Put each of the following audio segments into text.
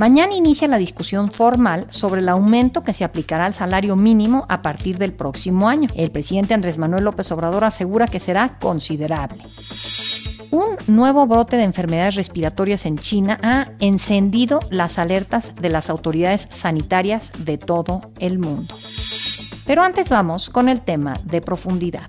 Mañana inicia la discusión formal sobre el aumento que se aplicará al salario mínimo a partir del próximo año. El presidente Andrés Manuel López Obrador asegura que será considerable. Un nuevo brote de enfermedades respiratorias en China ha encendido las alertas de las autoridades sanitarias de todo el mundo. Pero antes vamos con el tema de profundidad.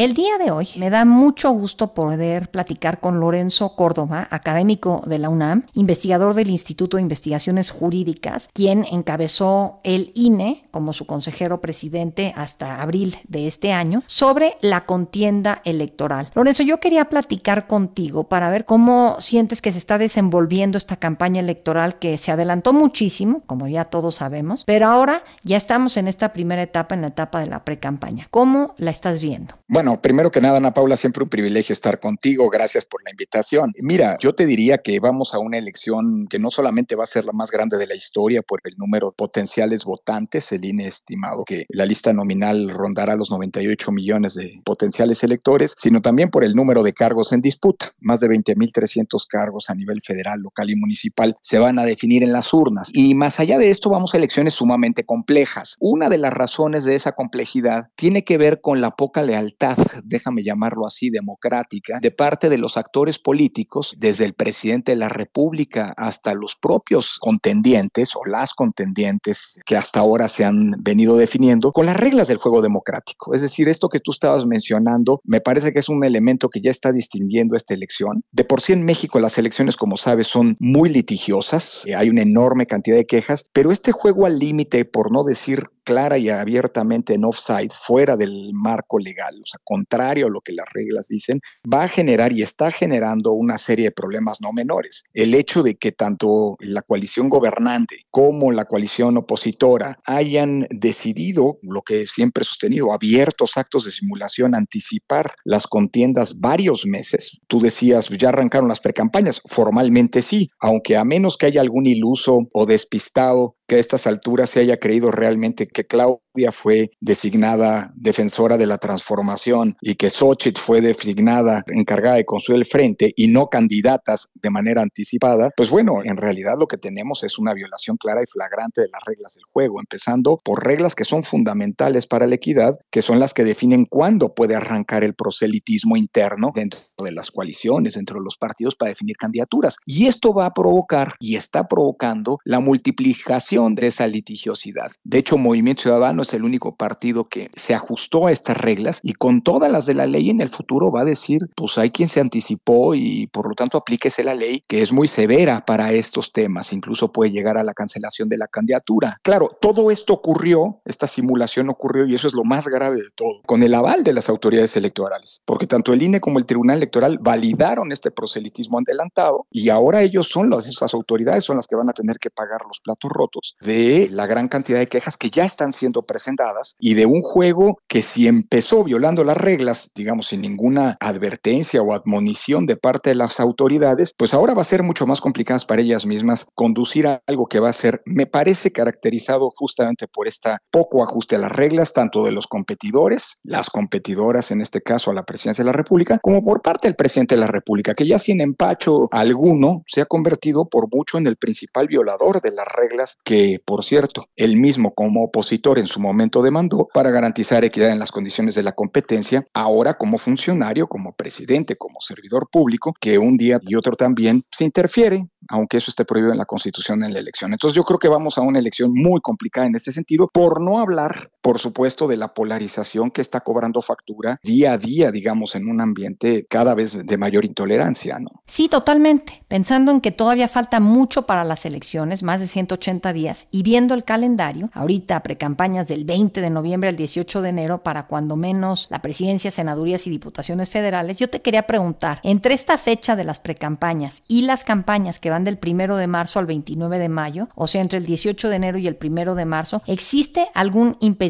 El día de hoy me da mucho gusto poder platicar con Lorenzo Córdoba, académico de la UNAM, investigador del Instituto de Investigaciones Jurídicas, quien encabezó el INE como su consejero presidente hasta abril de este año, sobre la contienda electoral. Lorenzo, yo quería platicar contigo para ver cómo sientes que se está desenvolviendo esta campaña electoral que se adelantó muchísimo, como ya todos sabemos, pero ahora ya estamos en esta primera etapa, en la etapa de la pre-campaña. ¿Cómo la estás viendo? Bueno, primero que nada, Ana Paula, siempre un privilegio estar contigo. Gracias por la invitación. Mira, yo te diría que vamos a una elección que no solamente va a ser la más grande de la historia por el número de potenciales votantes, el INE estimado que la lista nominal rondará los 98 millones de potenciales electores, sino también por el número de cargos en disputa. Más de 20.300 cargos a nivel federal, local y municipal se van a definir en las urnas. Y más allá de esto, vamos a elecciones sumamente complejas. Una de las razones de esa complejidad tiene que ver con la poca lealtad déjame llamarlo así, democrática, de parte de los actores políticos, desde el presidente de la República hasta los propios contendientes o las contendientes que hasta ahora se han venido definiendo, con las reglas del juego democrático. Es decir, esto que tú estabas mencionando, me parece que es un elemento que ya está distinguiendo esta elección. De por sí en México las elecciones, como sabes, son muy litigiosas, hay una enorme cantidad de quejas, pero este juego al límite, por no decir clara y abiertamente en offside, fuera del marco legal, o sea, contrario a lo que las reglas dicen, va a generar y está generando una serie de problemas no menores. El hecho de que tanto la coalición gobernante como la coalición opositora hayan decidido, lo que siempre he sostenido, abiertos actos de simulación, anticipar las contiendas varios meses. Tú decías, ya arrancaron las precampañas, formalmente sí, aunque a menos que haya algún iluso o despistado que a estas alturas se haya creído realmente que Claudia fue designada defensora de la transformación y que Xochitl fue designada encargada de construir el frente y no candidatas de manera anticipada, pues bueno, en realidad lo que tenemos es una violación clara y flagrante de las reglas del juego, empezando por reglas que son fundamentales para la equidad, que son las que definen cuándo puede arrancar el proselitismo interno dentro de las coaliciones, dentro de los partidos para definir candidaturas. Y esto va a provocar y está provocando la multiplicación de esa litigiosidad. De hecho, Movimiento Ciudadano es el único partido que se ajustó a estas reglas y con todas las de la ley en el futuro va a decir, pues hay quien se anticipó y por lo tanto aplíquese la ley que es muy severa para estos temas, incluso puede llegar a la cancelación de la candidatura. Claro, todo esto ocurrió, esta simulación ocurrió y eso es lo más grave de todo, con el aval de las autoridades electorales, porque tanto el INE como el Tribunal Electoral validaron este proselitismo adelantado y ahora ellos son las, esas autoridades son las que van a tener que pagar los platos rotos de la gran cantidad de quejas que ya están siendo presentadas y de un juego que si empezó violando las reglas, digamos, sin ninguna advertencia o admonición de parte de las autoridades, pues ahora va a ser mucho más complicado para ellas mismas conducir a algo que va a ser, me parece, caracterizado justamente por este poco ajuste a las reglas, tanto de los competidores, las competidoras, en este caso a la presidencia de la República, como por parte del presidente de la República, que ya sin empacho alguno se ha convertido por mucho en el principal violador de las reglas que por cierto, él mismo como opositor en su momento demandó para garantizar equidad en las condiciones de la competencia, ahora como funcionario, como presidente, como servidor público, que un día y otro también se interfiere aunque eso esté prohibido en la Constitución en la elección. Entonces yo creo que vamos a una elección muy complicada en este sentido, por no hablar, por supuesto, de la polarización que está cobrando factura día a día, digamos, en un ambiente cada vez de mayor intolerancia, ¿no? Sí, totalmente. Pensando en que todavía falta mucho para las elecciones, más de 180 días, y viendo el calendario, ahorita precampañas del 20 de noviembre al 18 de enero para cuando menos la presidencia, senadurías y diputaciones federales, yo te quería preguntar, entre esta fecha de las precampañas y las campañas que van del primero de marzo al 29 de mayo, o sea, entre el 18 de enero y el primero de marzo, ¿existe algún impedimento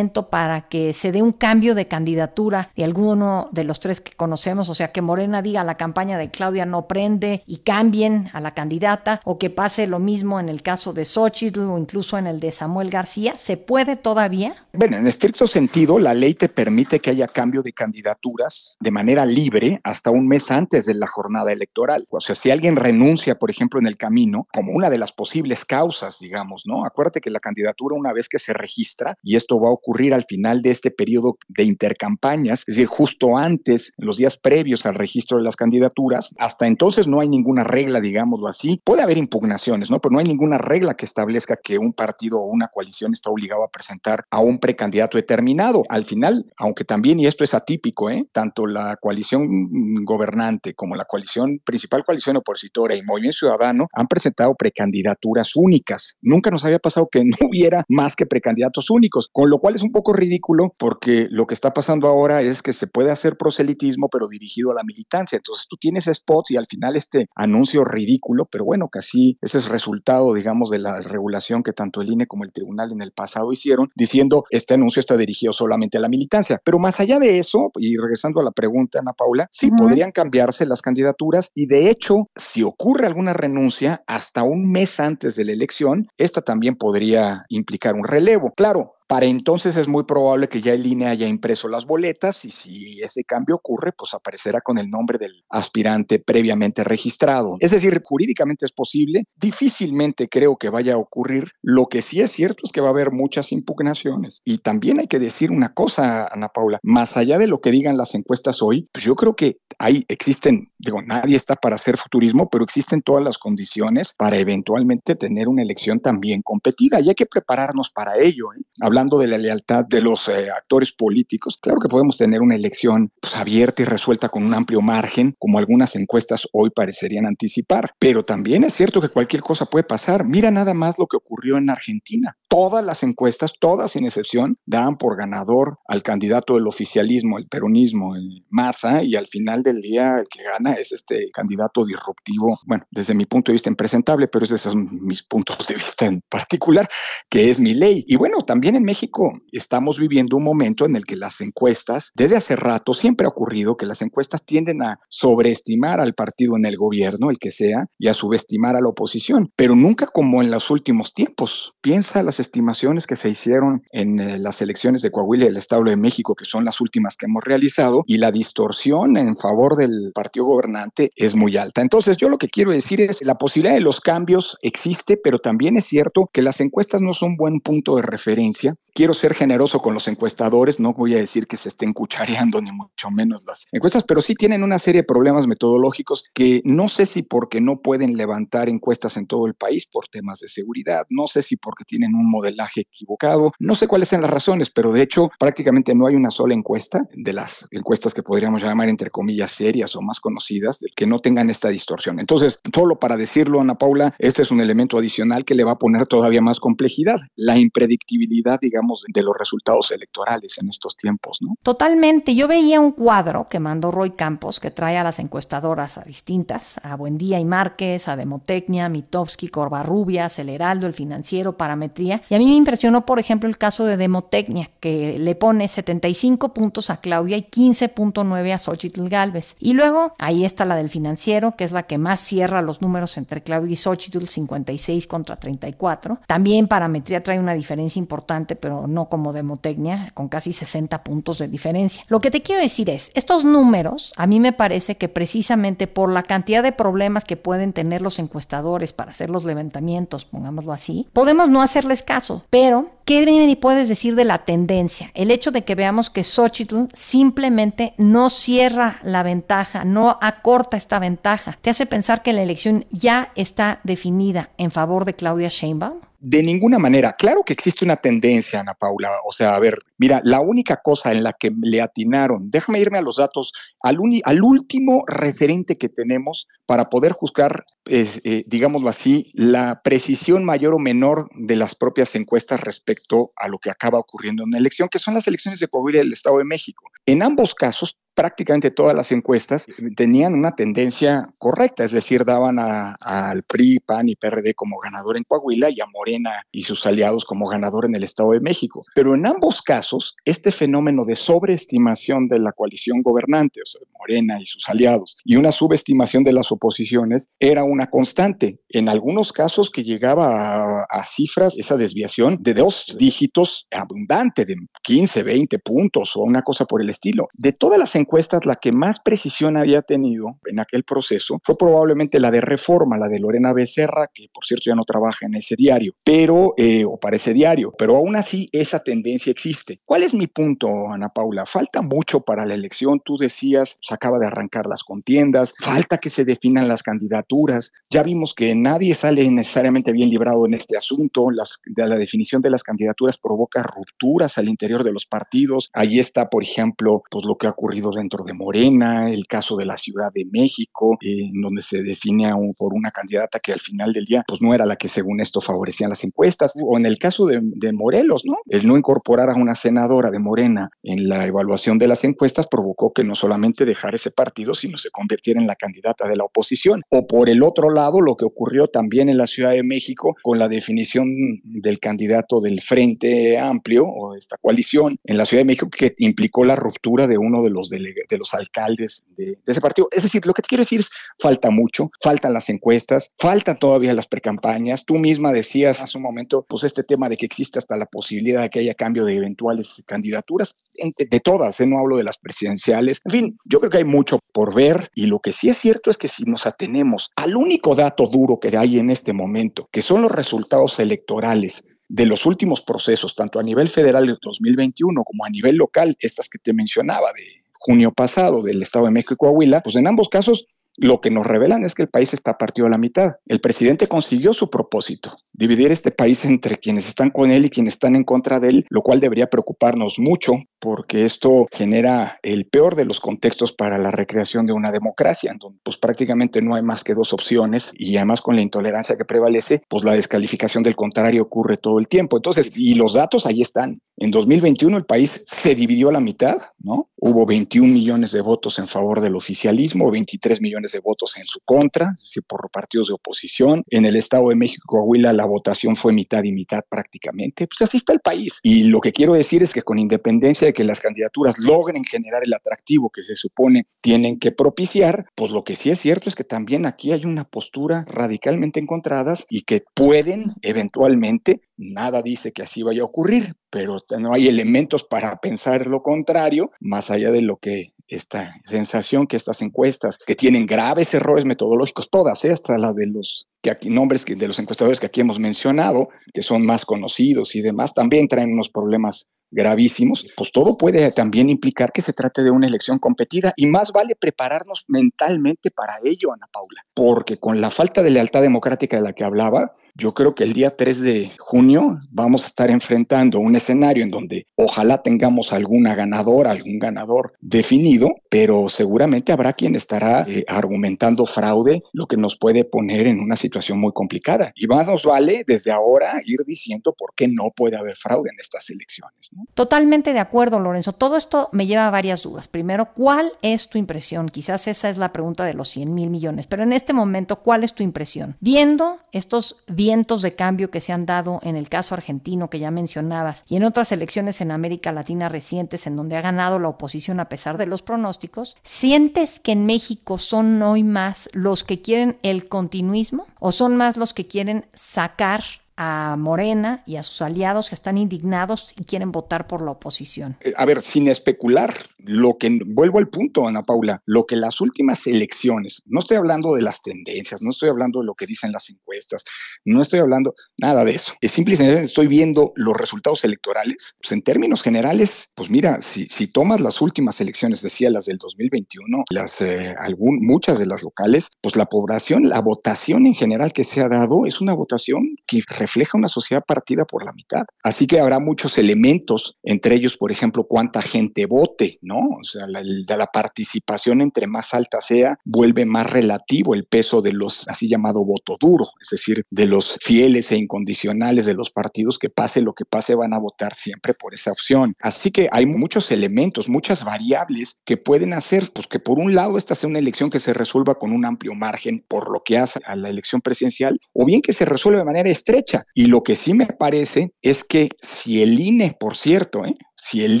para que se dé un cambio de candidatura de alguno de los tres que conocemos? O sea, que Morena diga la campaña de Claudia no prende y cambien a la candidata, o que pase lo mismo en el caso de Xochitl o incluso en el de Samuel García. ¿Se puede todavía? Bueno, en estricto sentido, la ley te permite que haya cambio de candidaturas de manera libre hasta un mes antes de la jornada electoral. O sea, si alguien renuncia, por ejemplo, en el camino, como una de las posibles causas, digamos, ¿no? Acuérdate que la candidatura, una vez que se registra, y esto va a ocurrir al final de este periodo de intercampañas, es decir, justo antes, los días previos al registro de las candidaturas, hasta entonces no hay ninguna regla, digámoslo así. Puede haber impugnaciones, ¿no? Pero no hay ninguna regla que establezca que un partido o una coalición está obligado a presentar a un precandidato determinado. Al final, aunque también, y esto es atípico, ¿eh? Tanto la coalición gobernante como la coalición, principal coalición opositora y Movimiento Ciudadano han presentado precandidaturas únicas. Nunca nos había pasado que no hubiera más que precandidatos únicos, con lo cual es un poco ridículo porque lo que está pasando ahora es que se puede hacer proselitismo pero dirigido a la militancia. Entonces tú tienes spots y al final este anuncio ridículo, pero bueno, casi ese es resultado, digamos, de la regulación que tanto el INE como el tribunal en el pasado hicieron, diciendo este anuncio está dirigido solamente a la militancia. Pero más allá de eso, y regresando a la pregunta, Ana Paula, sí podrían cambiarse las candidaturas y de hecho, si ocurre alguna renuncia hasta un mes antes de la elección, esta también podría implicar un relevo. Claro, para entonces es muy probable que ya el INE haya impreso las boletas y si ese cambio ocurre, pues aparecerá con el nombre del aspirante previamente registrado. Es decir, jurídicamente es posible, difícilmente creo que vaya a ocurrir. Lo que sí es cierto es que va a haber muchas impugnaciones. Y también hay que decir una cosa, Ana Paula, más allá de lo que digan las encuestas hoy, pues yo creo que hay, existen, digo, nadie está para hacer futurismo, pero existen todas las condiciones para eventualmente tener una elección también competida y hay que prepararnos para ello. ¿eh? Hablando de la lealtad de los eh, actores políticos, claro que podemos tener una elección pues, abierta y resuelta con un amplio margen, como algunas encuestas hoy parecerían anticipar. Pero también es cierto que cualquier cosa puede pasar. Mira nada más lo que ocurrió en Argentina. Todas las encuestas, todas sin excepción, daban por ganador al candidato del oficialismo, el peronismo, el Massa, y al final del día el que gana es este candidato disruptivo, bueno, desde mi punto de vista impresentable, pero esos son mis puntos de vista en particular, que es mi ley. Y bueno, también en México estamos viviendo un momento en el que las encuestas, desde hace rato siempre ha ocurrido que las encuestas tienden a sobreestimar al partido en el gobierno, el que sea, y a subestimar a la oposición, pero nunca como en los últimos tiempos. Piensa las estimaciones que se hicieron en eh, las elecciones de Coahuila y el Estado de México, que son las últimas que hemos realizado, y la distorsión en favor del partido gobernante es muy alta. Entonces, yo lo que quiero decir es, la posibilidad de los cambios existe, pero también es cierto que las encuestas no son buen punto de referencia Quiero ser generoso con los encuestadores, no voy a decir que se estén cuchareando ni mucho menos las encuestas, pero sí tienen una serie de problemas metodológicos que no sé si porque no pueden levantar encuestas en todo el país por temas de seguridad, no sé si porque tienen un modelaje equivocado, no sé cuáles sean las razones, pero de hecho prácticamente no hay una sola encuesta de las encuestas que podríamos llamar entre comillas serias o más conocidas que no tengan esta distorsión. Entonces, solo para decirlo, Ana Paula, este es un elemento adicional que le va a poner todavía más complejidad, la impredictibilidad digamos, de los resultados electorales en estos tiempos, ¿no? Totalmente. Yo veía un cuadro que mandó Roy Campos que trae a las encuestadoras a distintas, a Buendía y Márquez, a Demotecnia, Mitowski, Corvarrubias, El Heraldo, El Financiero, Parametría. Y a mí me impresionó, por ejemplo, el caso de Demotecnia, que le pone 75 puntos a Claudia y 15.9 a Xochitl Galvez. Y luego ahí está la del Financiero, que es la que más cierra los números entre Claudia y Xochitl, 56 contra 34. También Parametría trae una diferencia importante pero no como demotecnia, con casi 60 puntos de diferencia. Lo que te quiero decir es, estos números, a mí me parece que precisamente por la cantidad de problemas que pueden tener los encuestadores para hacer los levantamientos, pongámoslo así, podemos no hacerles caso, pero ¿Qué me puedes decir de la tendencia? El hecho de que veamos que Xochitl simplemente no cierra la ventaja, no acorta esta ventaja, ¿te hace pensar que la elección ya está definida en favor de Claudia Sheinbaum? De ninguna manera. Claro que existe una tendencia, Ana Paula. O sea, a ver, mira, la única cosa en la que le atinaron, déjame irme a los datos, al, último referente que tenemos para poder juzgar, eh, digámoslo así, la precisión mayor o menor de las propias encuestas respecto a lo que acaba ocurriendo en la elección, que son las elecciones de Coahuila del Estado de México. En ambos casos, prácticamente todas las encuestas tenían una tendencia correcta, es decir, daban al PRI, PAN y PRD como ganador en Coahuila y a Morena y sus aliados como ganador en el Estado de México. Pero en ambos casos, este fenómeno de sobreestimación de la coalición gobernante, o sea, de Morena y sus aliados, y una subestimación de las oposiciones era una constante. En algunos casos que llegaba a, a cifras, esa desviación de dos dígitos abundante, de 15, 20 puntos o una cosa por el estilo. De todas las encuestas, la que más precisión había tenido en aquel proceso fue probablemente la de Reforma, la de Lorena Becerra, que por cierto ya no trabaja en ese diario, pero, eh, o para ese diario, pero aún así esa tendencia existe. ¿Cuál es mi punto, Ana Paula? Falta mucho para la elección. Tú decías, se acaba de arrancar las contiendas, falta que se definan las candidaturas. Ya vimos que nadie sale necesariamente bien librado en este asunto. La definición de las candidaturas provoca rupturas al interior de los partidos. Ahí está, por ejemplo, pues lo que ha ocurrido dentro de Morena, el caso de la Ciudad de México, en donde se define por una candidata que al final del día, pues no era la que según esto favorecían las encuestas, o en el caso de, de Morelos, ¿no? El no incorporar a una senadora de Morena en la evaluación de las encuestas provocó que no solamente dejara ese partido, sino se convirtiera en la candidata de la oposición. O por el otro lado, lo que ocurrió también en la Ciudad de México con la definición del candidato del Frente Amplio o de esta coalición en la Ciudad de México que implicó la ruptura de uno de los, de los alcaldes de, ese partido. Es decir, lo que te quiero decir es, falta mucho, faltan las encuestas, faltan todavía las precampañas. Tú misma decías hace un momento, pues este tema de que existe hasta la posibilidad de que haya cambio de eventuales candidaturas, de todas, ¿eh? no hablo de las presidenciales. En fin, yo creo que hay mucho por ver y lo que sí es cierto es que si nos atenemos al único dato duro que hay en este momento, que son los resultados electorales de los últimos procesos, tanto a nivel federal de 2021 como a nivel local, estas que te mencionaba de junio pasado del Estado de México y Coahuila, pues en ambos casos lo que nos revelan es que el país está partido a la mitad. El presidente consiguió su propósito, dividir este país entre quienes están con él y quienes están en contra de él, lo cual debería preocuparnos mucho porque esto genera el peor de los contextos para la recreación de una democracia, en donde pues prácticamente no hay más que dos opciones y además con la intolerancia que prevalece, pues la descalificación del contrario ocurre todo el tiempo. Entonces, y los datos ahí están. En 2021 el país se dividió a la mitad, ¿no? Hubo 21 millones de votos en favor del oficialismo, 23 millones de votos en su contra, es decir, por partidos de oposición. En el Estado de México, Coahuila, la votación fue mitad y mitad prácticamente. Pues así está el país. Y lo que quiero decir es que con independencia de que las candidaturas logren generar el atractivo que se supone tienen que propiciar, pues lo que sí es cierto es que también aquí hay una postura radicalmente encontradas y que pueden eventualmente, nada dice que así vaya a ocurrir, pero no hay elementos para pensar lo contrario, más allá de lo que esta sensación que estas encuestas que tienen graves errores metodológicos, todas, ¿eh? hasta las de los que aquí, nombres de los encuestadores que aquí hemos mencionado, que son más conocidos y demás, también traen unos problemas gravísimos, pues todo puede también implicar que se trate de una elección competida y más vale prepararnos mentalmente para ello, Ana Paula, porque con la falta de lealtad democrática de la que hablaba, yo creo que el día 3 de junio vamos a estar enfrentando un escenario en donde ojalá tengamos alguna ganadora, algún ganador definido, pero seguramente habrá quien estará eh, argumentando fraude, lo que nos puede poner en una situación muy complicada. Y más nos vale desde ahora ir diciendo por qué no puede haber fraude en estas elecciones. Totalmente de acuerdo, Lorenzo. Todo esto me lleva a varias dudas. Primero, ¿cuál es tu impresión? Quizás esa es la pregunta de los 100 mil millones, pero en este momento, ¿cuál es tu impresión? Viendo estos vientos de cambio que se han dado en el caso argentino que ya mencionabas y en otras elecciones en América Latina recientes en donde ha ganado la oposición a pesar de los pronósticos, ¿sientes que en México son hoy más los que quieren el continuismo o son más los que quieren sacar a Morena y a sus aliados que están indignados y quieren votar por la oposición. Eh, a ver, sin especular, lo que vuelvo al punto, Ana Paula, lo que las últimas elecciones, no estoy hablando de las tendencias, no estoy hablando de lo que dicen las encuestas, no estoy hablando nada de eso. Es simplemente estoy viendo los resultados electorales. Pues en términos generales, pues mira, si, si tomas las últimas elecciones, decía las del 2021, las eh, algún, muchas de las locales, pues la población, la votación en general que se ha dado es una votación que refleja una sociedad partida por la mitad. Así que habrá muchos elementos, entre ellos, por ejemplo, cuánta gente vote, ¿no? O sea, la, la participación entre más alta sea, vuelve más relativo el peso de los así llamado voto duro, es decir, de los fieles e incondicionales de los partidos que pase lo que pase van a votar siempre por esa opción. Así que hay muchos elementos, muchas variables que pueden hacer, pues que por un lado esta sea una elección que se resuelva con un amplio margen por lo que hace a la elección presidencial, o bien que se resuelva de manera estrecha. Y lo que sí me parece es que si el INE, por cierto, ¿eh? Si el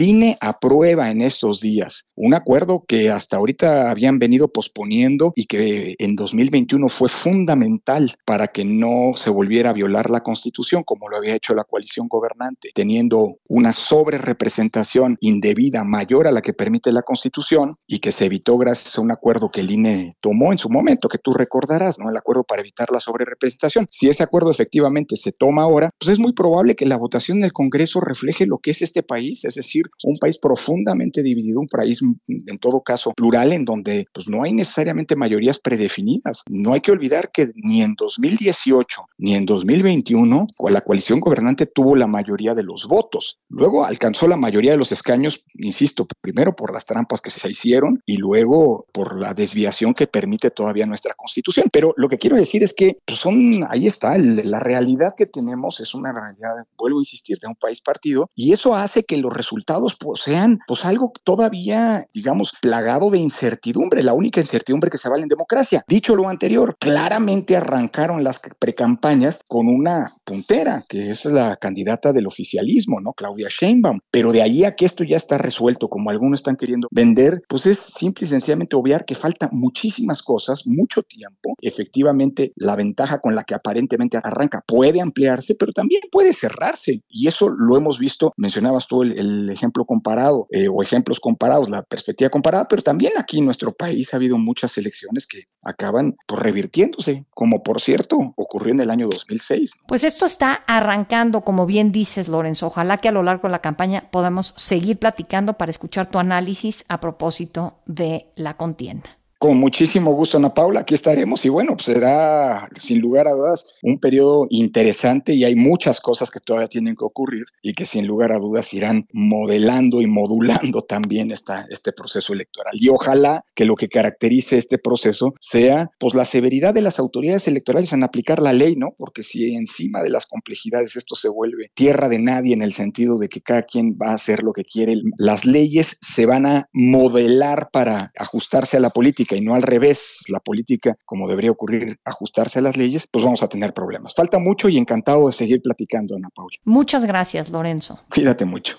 INE aprueba en estos días un acuerdo que hasta ahorita habían venido posponiendo y que en 2021 fue fundamental para que no se volviera a violar la Constitución como lo había hecho la coalición gobernante, teniendo una sobrerepresentación indebida mayor a la que permite la Constitución y que se evitó gracias a un acuerdo que el INE tomó en su momento, que tú recordarás, ¿no? El acuerdo para evitar la sobrerepresentación. Si ese acuerdo efectivamente se toma ahora, pues es muy probable que la votación del Congreso refleje lo que es este país, es decir, un país profundamente dividido, un país en todo caso plural, en donde pues, no hay necesariamente mayorías predefinidas. No hay que olvidar que ni en 2018 ni en 2021 la coalición gobernante tuvo la mayoría de los votos. Luego alcanzó la mayoría de los escaños, insisto, primero por las trampas que se hicieron y luego por la desviación que permite todavía nuestra constitución. Pero lo que quiero decir es que pues, son, ahí está, la realidad que tenemos es una realidad, vuelvo a insistir, de un país partido y eso hace que los resultados pues, sean pues algo todavía, digamos, plagado de incertidumbre, la única incertidumbre que se vale en democracia. Dicho lo anterior, claramente arrancaron las precampañas con una puntera, que es la candidata del oficialismo, ¿no? Claudia Sheinbaum. Pero de ahí a que esto ya está resuelto, como algunos están queriendo vender, pues es simple y sencillamente obviar que falta muchísimas cosas, mucho tiempo. Efectivamente, la ventaja con la que aparentemente arranca puede ampliarse, pero también puede cerrarse. Y eso lo hemos visto, mencionabas tú el, ejemplo comparado eh, o ejemplos comparados, la perspectiva comparada, pero también aquí en nuestro país ha habido muchas elecciones que acaban por pues, revirtiéndose, como por cierto ocurrió en el año 2006. Pues esto está arrancando, como bien dices, Lorenzo. Ojalá que a lo largo de la campaña podamos seguir platicando para escuchar tu análisis a propósito de la contienda. Con muchísimo gusto, Ana Paula, aquí estaremos y bueno, pues será sin lugar a dudas un periodo interesante y hay muchas cosas que todavía tienen que ocurrir y que sin lugar a dudas irán modelando y modulando también esta, este proceso electoral. Y ojalá que lo que caracterice este proceso sea pues la severidad de las autoridades electorales en aplicar la ley, ¿no? Porque si encima de las complejidades esto se vuelve tierra de nadie en el sentido de que cada quien va a hacer lo que quiere, las leyes se van a modelar para ajustarse a la política y no al revés, la política, como debería ocurrir, ajustarse a las leyes, pues vamos a tener problemas. Falta mucho y encantado de seguir platicando, Ana Paula. Muchas gracias, Lorenzo. Cuídate mucho.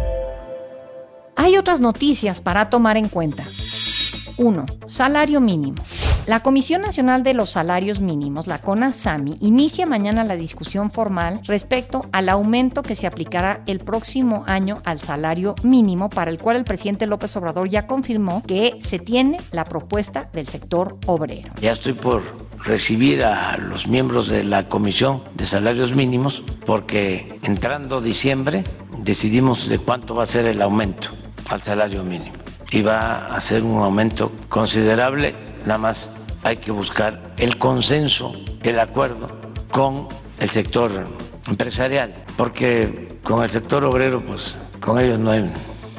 Hay otras noticias para tomar en cuenta. 1. Salario mínimo. La Comisión Nacional de los Salarios Mínimos, la CONASAMI, inicia mañana la discusión formal respecto al aumento que se aplicará el próximo año al salario mínimo, para el cual el presidente López Obrador ya confirmó que se tiene la propuesta del sector obrero. Ya estoy por recibir a los miembros de la Comisión de Salarios Mínimos porque entrando diciembre decidimos de cuánto va a ser el aumento al salario mínimo. Y va a ser un aumento considerable, nada más hay que buscar el consenso, el acuerdo con el sector empresarial, porque con el sector obrero, pues con ellos no hay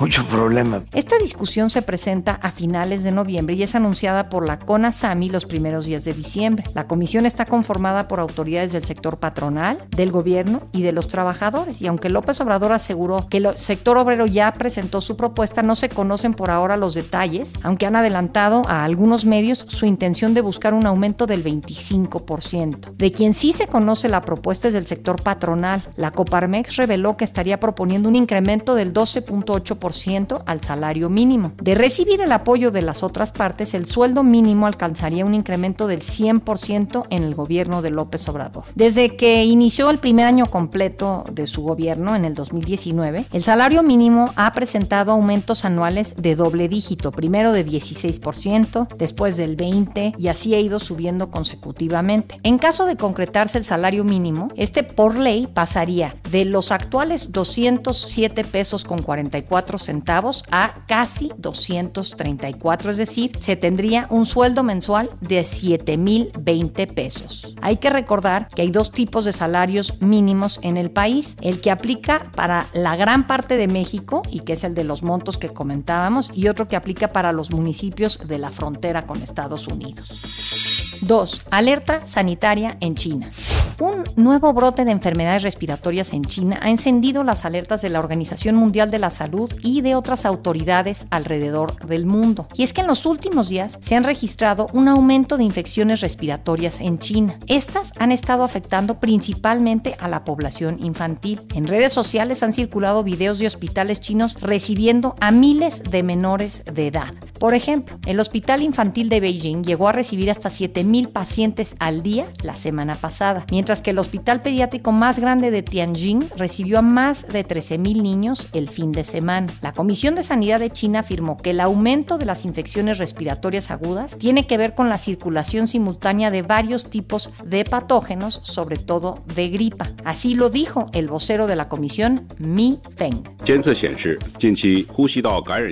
mucho problema. Esta discusión se presenta a finales de noviembre y es anunciada por la CONASAMI los primeros días de diciembre. La comisión está conformada por autoridades del sector patronal, del gobierno y de los trabajadores. Y aunque López Obrador aseguró que el sector obrero ya presentó su propuesta, no se conocen por ahora los detalles, aunque han adelantado a algunos medios su intención de buscar un aumento del 25%. De quien sí se conoce la propuesta es del sector patronal. La Coparmex reveló que estaría proponiendo un incremento del 12.8% 100% al salario mínimo. De recibir el apoyo de las otras partes, el sueldo mínimo alcanzaría un incremento del 100% en el gobierno de López Obrador. Desde que inició el primer año completo de su gobierno en el 2019, el salario mínimo ha presentado aumentos anuales de doble dígito, primero de 16%, después del 20% y así ha ido subiendo consecutivamente. En caso de concretarse el salario mínimo, este por ley pasaría de los actuales 207 pesos con 44 centavos a casi 234, es decir, se tendría un sueldo mensual de 7.020 pesos. Hay que recordar que hay dos tipos de salarios mínimos en el país, el que aplica para la gran parte de México y que es el de los montos que comentábamos y otro que aplica para los municipios de la frontera con Estados Unidos. 2. Alerta sanitaria en China. Un nuevo brote de enfermedades respiratorias en China ha encendido las alertas de la Organización Mundial de la Salud y de otras autoridades alrededor del mundo. Y es que en los últimos días se han registrado un aumento de infecciones respiratorias en China. Estas han estado afectando principalmente a la población infantil. En redes sociales han circulado videos de hospitales chinos recibiendo a miles de menores de edad. Por ejemplo, el Hospital Infantil de Beijing llegó a recibir hasta 7.000 pacientes al día la semana pasada, que el Hospital Pediátrico más grande de Tianjin recibió a más de 13.000 niños el fin de semana. La Comisión de Sanidad de China afirmó que el aumento de las infecciones respiratorias agudas tiene que ver con la circulación simultánea de varios tipos de patógenos, sobre todo de gripa. Así lo dijo el vocero de la comisión, Mi Feng.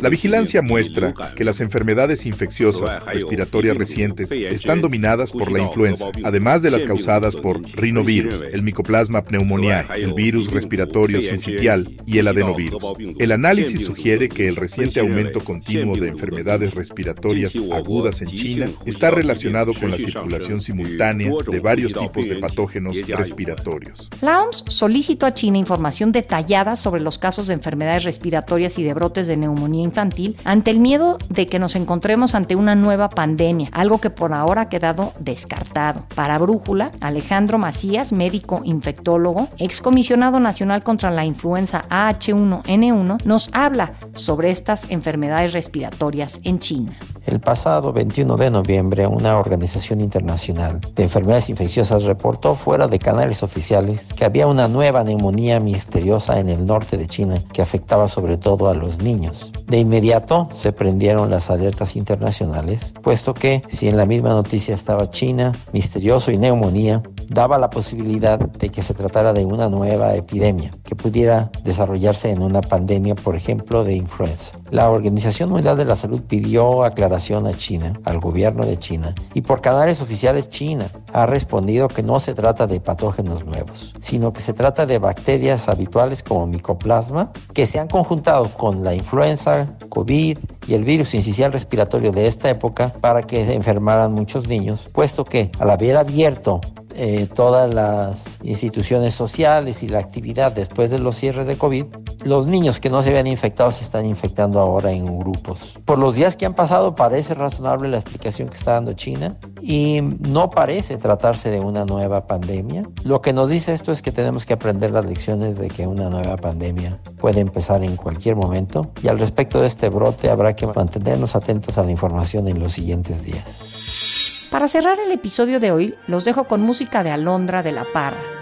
La vigilancia muestra que las enfermedades infecciosas respiratorias recientes están dominadas por la influenza, además de las causadas por rinovirus, el micoplasma pneumoniae, el virus respiratorio sincitial y el adenovirus. El análisis sugiere que el reciente aumento continuo de enfermedades respiratorias agudas en China está relacionado con la circulación simultánea de varios tipos de patógenos respiratorios. La OMS solicitó a China información detallada sobre los casos de enfermedades respiratorias y de brotes de neumonía infantil ante el miedo de que nos encontremos ante una nueva pandemia, algo que por ahora ha quedado descartado. Para Brújula, Alejandro Macías, médico infectólogo, excomisionado nacional contra la influenza AH1N1, nos habla sobre estas enfermedades respiratorias en China. El pasado 21 de noviembre, una organización internacional de enfermedades infecciosas reportó fuera de canales oficiales que había una nueva neumonía misteriosa en el norte de China que afectaba sobre todo a los niños. De inmediato se prendieron las alertas internacionales, puesto que si en la misma noticia estaba China, misterioso y neumonía, daba la posibilidad de que se tratara de una nueva epidemia que pudiera desarrollarse en una pandemia, por ejemplo, de influenza. La Organización Mundial de la Salud pidió aclaración a China, al gobierno de China, y por canales oficiales China ha respondido que no se trata de patógenos nuevos, sino que se trata de bacterias habituales como micoplasma que se han conjuntado con la influenza, COVID y el virus incisional respiratorio de esta época para que enfermaran muchos niños, puesto que al haber abierto eh, todas las instituciones sociales y la actividad después de los cierres de COVID, los niños que no se habían infectado se están infectando ahora en grupos. Por los días que han pasado parece razonable la explicación que está dando China y no parece tratarse de una nueva pandemia. Lo que nos dice esto es que tenemos que aprender las lecciones de que una nueva pandemia puede empezar en cualquier momento y al respecto de este brote habrá que mantenernos atentos a la información en los siguientes días. Para cerrar el episodio de hoy, los dejo con música de Alondra de la Parra.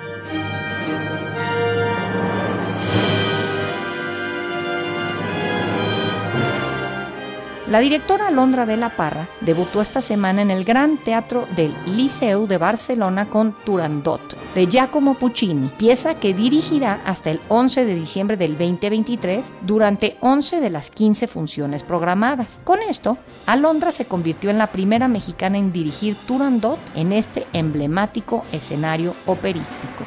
La directora Alondra de la Parra debutó esta semana en el Gran Teatro del Liceu de Barcelona con Turandot, de Giacomo Puccini, pieza que dirigirá hasta el 11 de diciembre del 2023 durante 11 de las 15 funciones programadas. Con esto, Alondra se convirtió en la primera mexicana en dirigir Turandot en este emblemático escenario operístico.